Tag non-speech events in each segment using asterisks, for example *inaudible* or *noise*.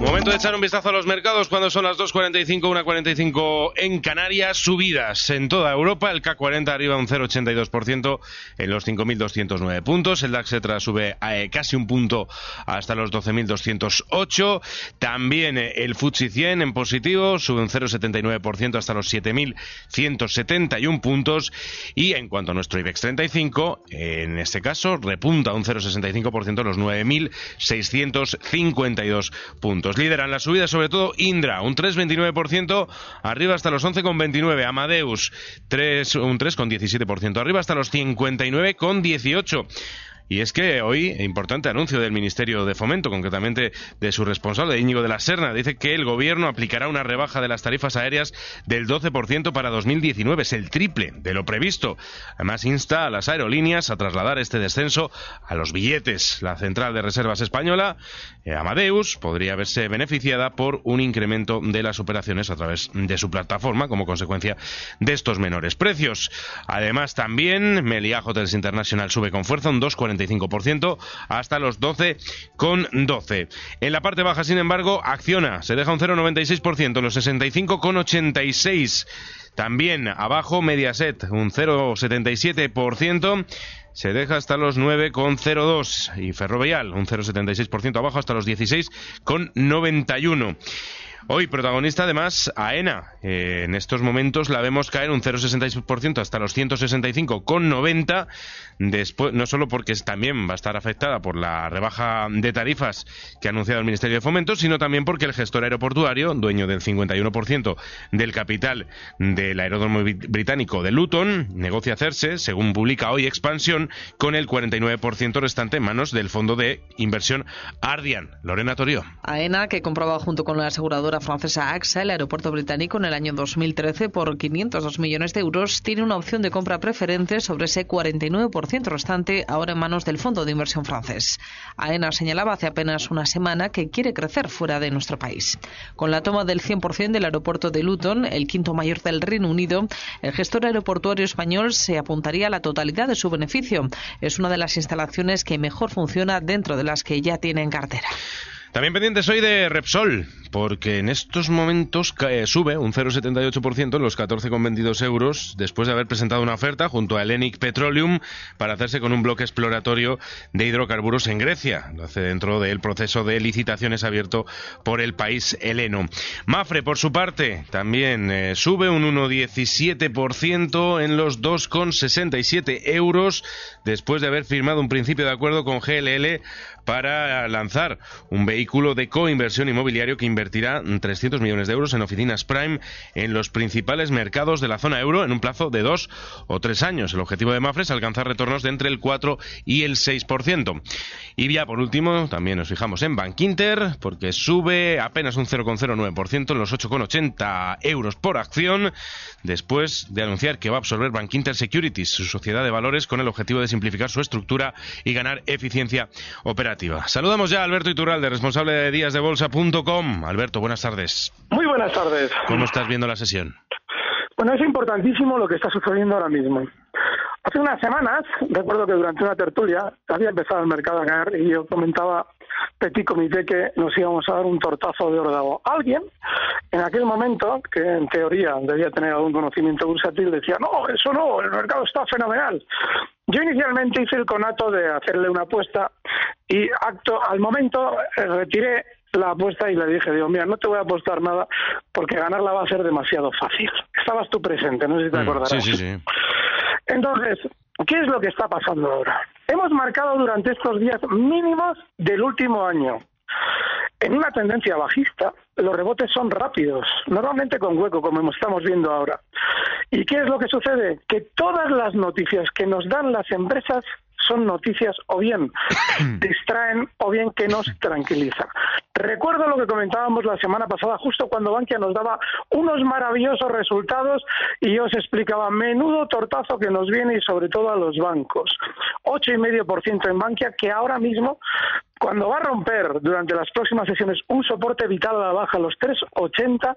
Momento de echar un vistazo a los mercados cuando son las 2.45, 1.45 en Canarias. Subidas en toda Europa. El K40 arriba un 0,82% en los 5.209 puntos. El DAX Etra sube eh, casi un punto hasta los 12.208. También eh, el FTSE 100 en positivo sube un 0,79% hasta los 7.171 puntos. Y en cuanto a nuestro IBEX 35, en este caso repunta un 0,65% a los 9.652 puntos. Lideran la subida sobre todo Indra, un 3,29%, arriba hasta los 11,29. Amadeus, 3, un 3,17% arriba hasta los 59,18. Y es que hoy, importante anuncio del Ministerio de Fomento, concretamente de su responsable, Íñigo de la Serna, dice que el gobierno aplicará una rebaja de las tarifas aéreas del 12% para 2019. Es el triple de lo previsto. Además, insta a las aerolíneas a trasladar este descenso a los billetes. La Central de Reservas Española, eh, Amadeus, podría verse beneficiada por un incremento de las operaciones a través de su plataforma como consecuencia de estos menores precios. Además, también Meliá Hotels International sube con fuerza un 2,40 hasta los 12,12. En la parte baja, sin embargo, Acciona se deja un 0,96%, los 65,86. También abajo Mediaset, un 0,77% se deja hasta los 9,02 y Ferrovial un 0,76% abajo hasta los 16,91. Hoy protagonista además AENA. Eh, en estos momentos la vemos caer un 0,66% hasta los 165,90. Después, no solo porque también va a estar afectada por la rebaja de tarifas que ha anunciado el Ministerio de Fomento, sino también porque el gestor aeroportuario, dueño del 51% del capital del aeródromo británico de Luton, negocia hacerse, según publica hoy Expansión, con el 49% restante en manos del fondo de inversión Ardian. Lorena Torio. AENA, que compraba junto con la aseguradora francesa AXA el aeropuerto británico en el año 2013 por 502 millones de euros, tiene una opción de compra preferente sobre ese 49% restante ahora en manos del fondo de inversión francés. AENA señalaba hace apenas una semana que quiere crecer fuera de nuestro país. Con la toma del 100% del aeropuerto de Luton, el quinto mayor del Reino Unido, el gestor aeroportuario español se apuntaría a la totalidad de su beneficio. Es una de las instalaciones que mejor funciona dentro de las que ya tiene en cartera. También pendiente soy de Repsol, porque en estos momentos sube un 0,78% en los 14,22 euros después de haber presentado una oferta junto a Hellenic Petroleum para hacerse con un bloque exploratorio de hidrocarburos en Grecia. Lo hace dentro del proceso de licitaciones abierto por el país heleno. Mafre, por su parte, también eh, sube un 1,17% en los 2,67 euros después de haber firmado un principio de acuerdo con GLL para lanzar un vehículo de coinversión inmobiliario que 300 millones de euros en oficinas Prime en los principales mercados de la zona euro en un plazo de dos o tres años. El objetivo de Mafre es alcanzar retornos de entre el 4 y el 6%. Y ya por último, también nos fijamos en Bank Inter, porque sube apenas un 0,09% en los 8,80 euros por acción, después de anunciar que va a absorber Bank Inter Securities, su sociedad de valores, con el objetivo de simplificar su estructura y ganar eficiencia operativa. Saludamos ya a Alberto Iturralde, responsable de díasdebolsa.com. Alberto, buenas tardes. Muy buenas tardes. ¿Cómo estás viendo la sesión? Bueno, es importantísimo lo que está sucediendo ahora mismo. Hace unas semanas, recuerdo que durante una tertulia había empezado el mercado a caer y yo comentaba petit comité que nos íbamos a dar un tortazo de órdago. Alguien, en aquel momento, que en teoría debía tener algún conocimiento bursátil, decía, no, eso no, el mercado está fenomenal. Yo inicialmente hice el conato de hacerle una apuesta y acto al momento eh, retiré la apuesta y le dije, digo, mira, no te voy a apostar nada porque ganarla va a ser demasiado fácil. Estabas tú presente, no sé si te mm, acordarás. Sí, sí, sí. Entonces, ¿qué es lo que está pasando ahora? Hemos marcado durante estos días mínimos del último año. En una tendencia bajista, los rebotes son rápidos, normalmente con hueco, como estamos viendo ahora. ¿Y qué es lo que sucede? Que todas las noticias que nos dan las empresas son noticias o bien *laughs* distraen o bien que nos tranquilizan. Recuerdo lo que comentábamos la semana pasada, justo cuando Bankia nos daba unos maravillosos resultados y yo os explicaba menudo tortazo que nos viene y sobre todo a los bancos. Ocho y medio por ciento en Bankia que ahora mismo cuando va a romper durante las próximas sesiones un soporte vital a la baja, los 3,80,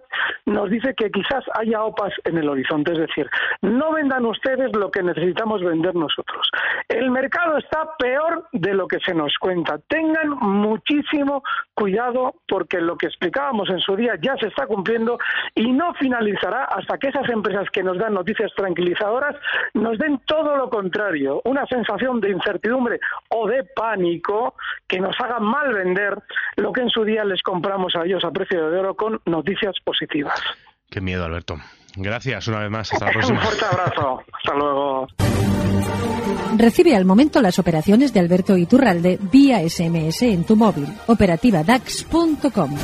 nos dice que quizás haya OPAs en el horizonte. Es decir, no vendan ustedes lo que necesitamos vender nosotros. El mercado está peor de lo que se nos cuenta. Tengan muchísimo cuidado porque lo que explicábamos en su día ya se está cumpliendo y no finalizará hasta que esas empresas que nos dan noticias tranquilizadoras nos den todo lo contrario, una sensación de incertidumbre o de pánico que nos haga mal vender lo que en su día les compramos a ellos a precio de oro con noticias positivas. Qué miedo, Alberto. Gracias una vez más. Hasta la *laughs* próxima. Un fuerte abrazo. Hasta luego. Recibe al momento las operaciones de Alberto Iturralde vía SMS en tu móvil. Operativa DAX.com.